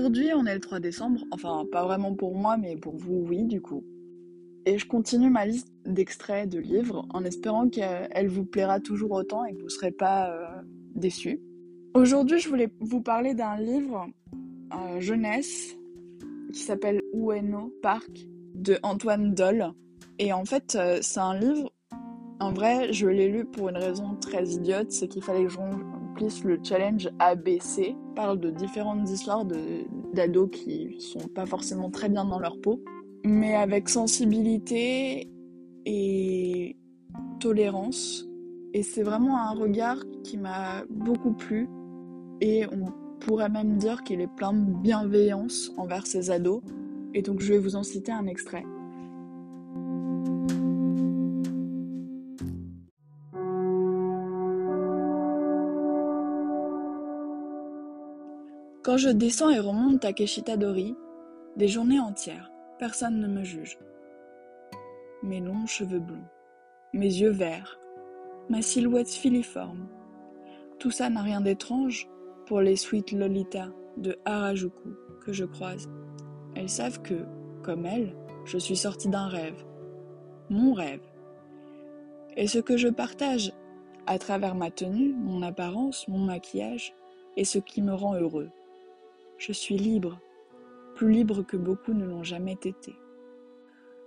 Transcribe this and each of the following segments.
Aujourd'hui, on est le 3 décembre, enfin pas vraiment pour moi, mais pour vous, oui, du coup. Et je continue ma liste d'extraits de livres en espérant qu'elle vous plaira toujours autant et que vous ne serez pas euh, déçus. Aujourd'hui, je voulais vous parler d'un livre euh, jeunesse qui s'appelle Ueno Park de Antoine Doll. Et en fait, euh, c'est un livre, en vrai, je l'ai lu pour une raison très idiote, c'est qu'il fallait que je le challenge ABC. Parle de différentes histoires d'ados qui sont pas forcément très bien dans leur peau mais avec sensibilité et tolérance. Et c'est vraiment un regard qui m'a beaucoup plu. Et on pourrait même dire qu'il est plein de bienveillance envers ses ados. Et donc je vais vous en citer un extrait. Quand je descends et remonte à Keshitadori, des journées entières, Personne ne me juge. Mes longs cheveux blonds, mes yeux verts, ma silhouette filiforme, tout ça n'a rien d'étrange pour les sweet Lolita de Harajuku que je croise. Elles savent que, comme elles, je suis sortie d'un rêve, mon rêve. Et ce que je partage à travers ma tenue, mon apparence, mon maquillage, est ce qui me rend heureux. Je suis libre plus libre que beaucoup ne l'ont jamais été.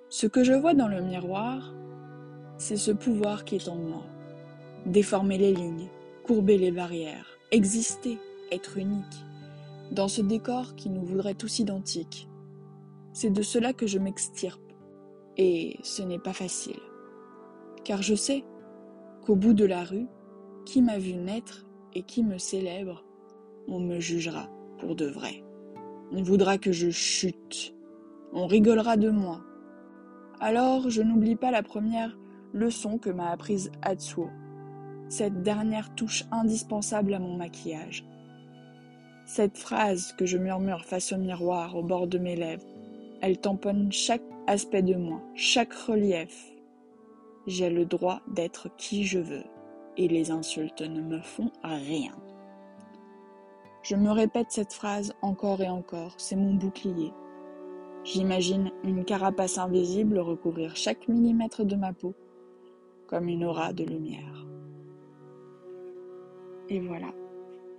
Ce que je vois dans le miroir, c'est ce pouvoir qui est en moi. Déformer les lignes, courber les barrières, exister, être unique, dans ce décor qui nous voudrait tous identiques. C'est de cela que je m'extirpe, et ce n'est pas facile. Car je sais qu'au bout de la rue, qui m'a vu naître et qui me célèbre, on me jugera de vrai. On voudra que je chute. On rigolera de moi. Alors je n'oublie pas la première leçon que m'a apprise Atsuo, cette dernière touche indispensable à mon maquillage. Cette phrase que je murmure face au miroir au bord de mes lèvres, elle tamponne chaque aspect de moi, chaque relief. J'ai le droit d'être qui je veux, et les insultes ne me font rien. Je me répète cette phrase encore et encore, c'est mon bouclier. J'imagine une carapace invisible recouvrir chaque millimètre de ma peau, comme une aura de lumière. Et voilà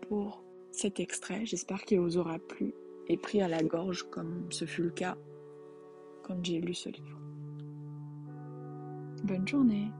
pour cet extrait, j'espère qu'il vous aura plu et pris à la gorge comme ce fut le cas quand j'ai lu ce livre. Bonne journée